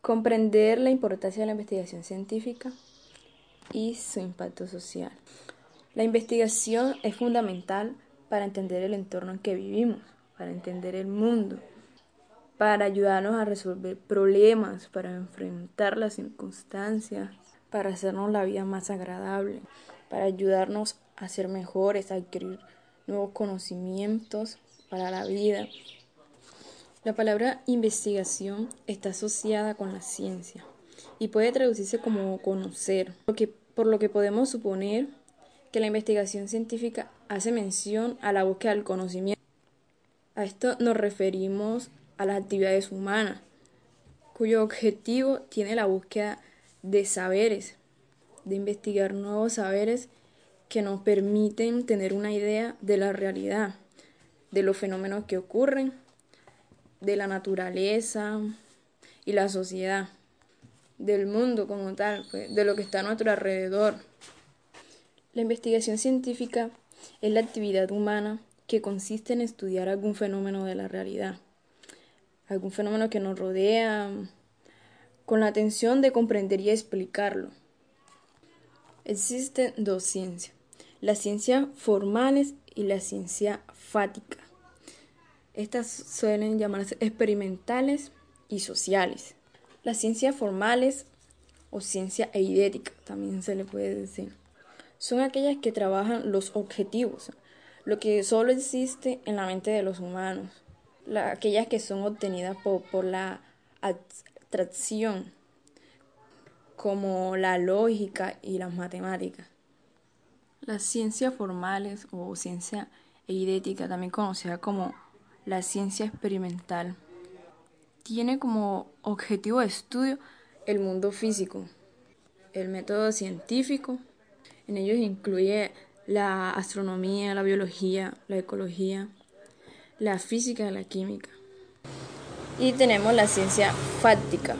Comprender la importancia de la investigación científica y su impacto social. La investigación es fundamental para entender el entorno en que vivimos, para entender el mundo, para ayudarnos a resolver problemas, para enfrentar las circunstancias, para hacernos la vida más agradable, para ayudarnos a ser mejores, a adquirir nuevos conocimientos para la vida. La palabra investigación está asociada con la ciencia y puede traducirse como conocer, por lo que podemos suponer que la investigación científica hace mención a la búsqueda del conocimiento. A esto nos referimos a las actividades humanas, cuyo objetivo tiene la búsqueda de saberes, de investigar nuevos saberes que nos permiten tener una idea de la realidad, de los fenómenos que ocurren, de la naturaleza y la sociedad, del mundo como tal, pues, de lo que está a nuestro alrededor. La investigación científica es la actividad humana que consiste en estudiar algún fenómeno de la realidad, algún fenómeno que nos rodea, con la atención de comprender y explicarlo. Existen dos ciencias, la ciencia formales y la ciencia fática. Estas suelen llamarse experimentales y sociales. Las ciencias formales o ciencia eidética también se le puede decir. Son aquellas que trabajan los objetivos, lo que solo existe en la mente de los humanos, aquellas que son obtenidas por, por la abstracción, como la lógica y las matemáticas. Las ciencias formales o ciencia eidética, también conocida como la ciencia experimental, tiene como objetivo de estudio el mundo físico, el método científico. En ellos incluye la astronomía, la biología, la ecología, la física la química. Y tenemos la ciencia fáctica.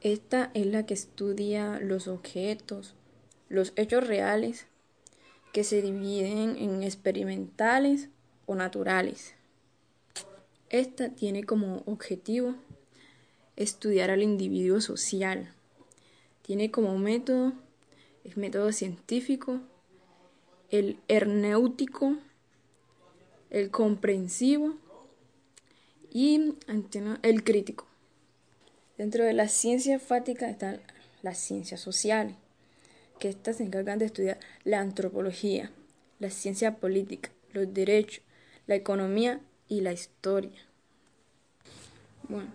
Esta es la que estudia los objetos, los hechos reales, que se dividen en experimentales o naturales. Esta tiene como objetivo estudiar al individuo social. Tiene como método el método científico, el hernéutico, el comprensivo y el crítico. Dentro de la ciencia fática están las ciencias sociales, que estas se encargan de estudiar la antropología, la ciencia política, los derechos, la economía y la historia. Bueno,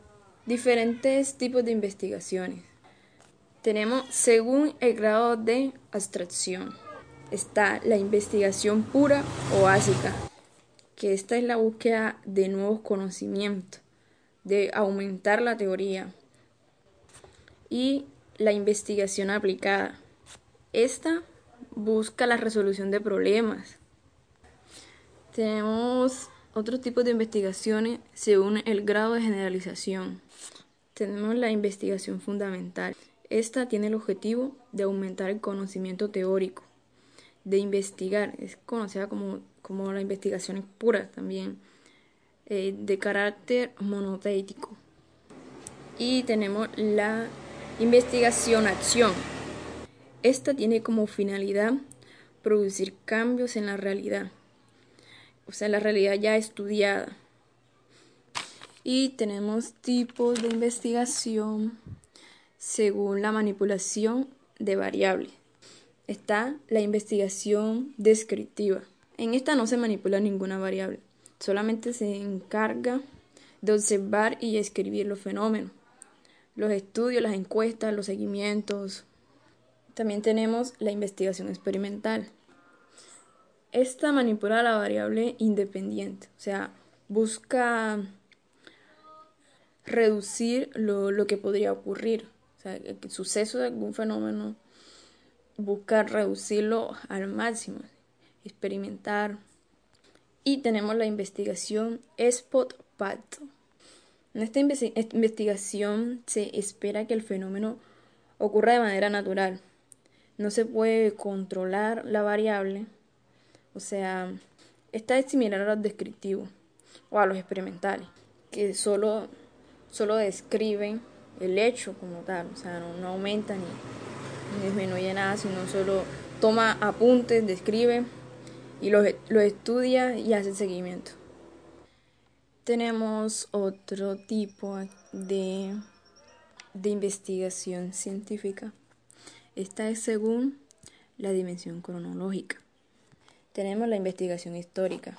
diferentes tipos de investigaciones. Tenemos según el grado de abstracción. Está la investigación pura o básica, que esta es la búsqueda de nuevos conocimientos, de aumentar la teoría, y la investigación aplicada. Esta busca la resolución de problemas. Tenemos otros tipos de investigaciones según el grado de generalización. Tenemos la investigación fundamental. Esta tiene el objetivo de aumentar el conocimiento teórico, de investigar, es conocida como, como la investigación pura también, eh, de carácter monoteítico. Y tenemos la Investigación-acción. Esta tiene como finalidad producir cambios en la realidad, o sea, la realidad ya estudiada. Y tenemos tipos de investigación según la manipulación de variables. Está la investigación descriptiva. En esta no se manipula ninguna variable, solamente se encarga de observar y escribir los fenómenos los estudios, las encuestas, los seguimientos. También tenemos la investigación experimental. Esta manipula la variable independiente, o sea, busca reducir lo, que podría ocurrir. O sea, el suceso de algún fenómeno busca reducirlo al máximo, experimentar. Y tenemos la investigación spot-pato. En esta investigación se espera que el fenómeno ocurra de manera natural. No se puede controlar la variable, o sea, esta es similar a los descriptivos o a los experimentales, que solo, solo describen el hecho como tal, o sea, no, aumenta ni, ni, disminuye nada, sino solo toma apuntes, describe y lo, lo estudia y hace seguimiento. Tenemos otro tipo de, de investigación científica. Esta es según la dimensión cronológica. Tenemos la investigación histórica.